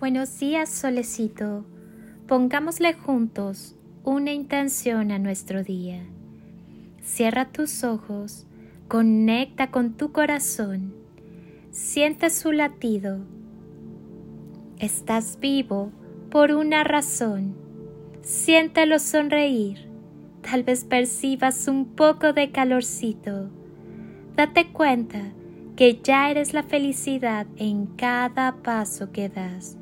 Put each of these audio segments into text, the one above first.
Buenos días, solecito. Pongámosle juntos una intención a nuestro día. Cierra tus ojos, conecta con tu corazón, siente su latido. Estás vivo por una razón. Siéntelo sonreír. Tal vez percibas un poco de calorcito. Date cuenta que ya eres la felicidad en cada paso que das.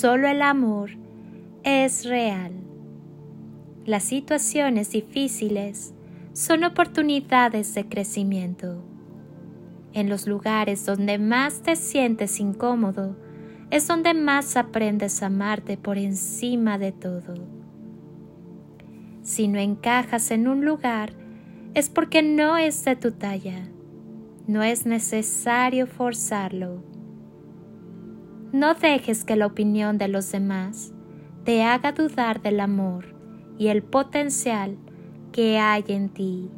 Solo el amor es real. Las situaciones difíciles son oportunidades de crecimiento. En los lugares donde más te sientes incómodo es donde más aprendes a amarte por encima de todo. Si no encajas en un lugar es porque no es de tu talla. No es necesario forzarlo. No dejes que la opinión de los demás te haga dudar del amor y el potencial que hay en ti.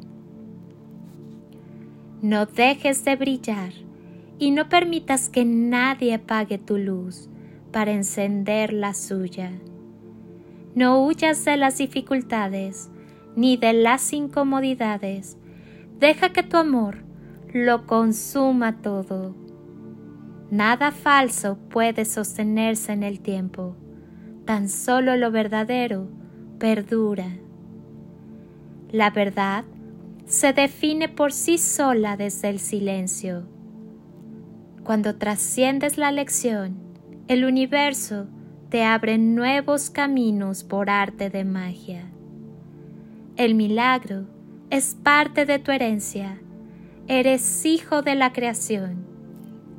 No dejes de brillar y no permitas que nadie apague tu luz para encender la suya. No huyas de las dificultades ni de las incomodidades. Deja que tu amor lo consuma todo. Nada falso puede sostenerse en el tiempo, tan solo lo verdadero perdura. La verdad se define por sí sola desde el silencio. Cuando trasciendes la lección, el universo te abre nuevos caminos por arte de magia. El milagro es parte de tu herencia. Eres hijo de la creación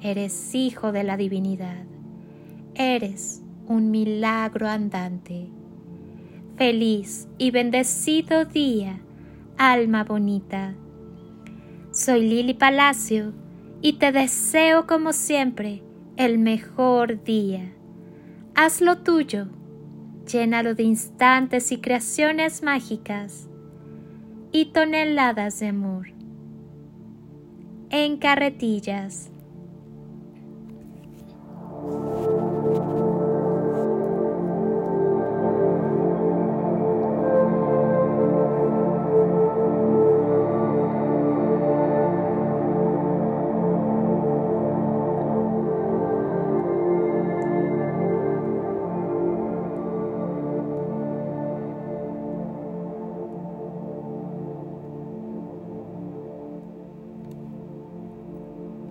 eres hijo de la divinidad, eres un milagro andante. Feliz y bendecido día, alma bonita. Soy Lili Palacio y te deseo como siempre el mejor día. Hazlo tuyo, llénalo de instantes y creaciones mágicas y toneladas de amor. En carretillas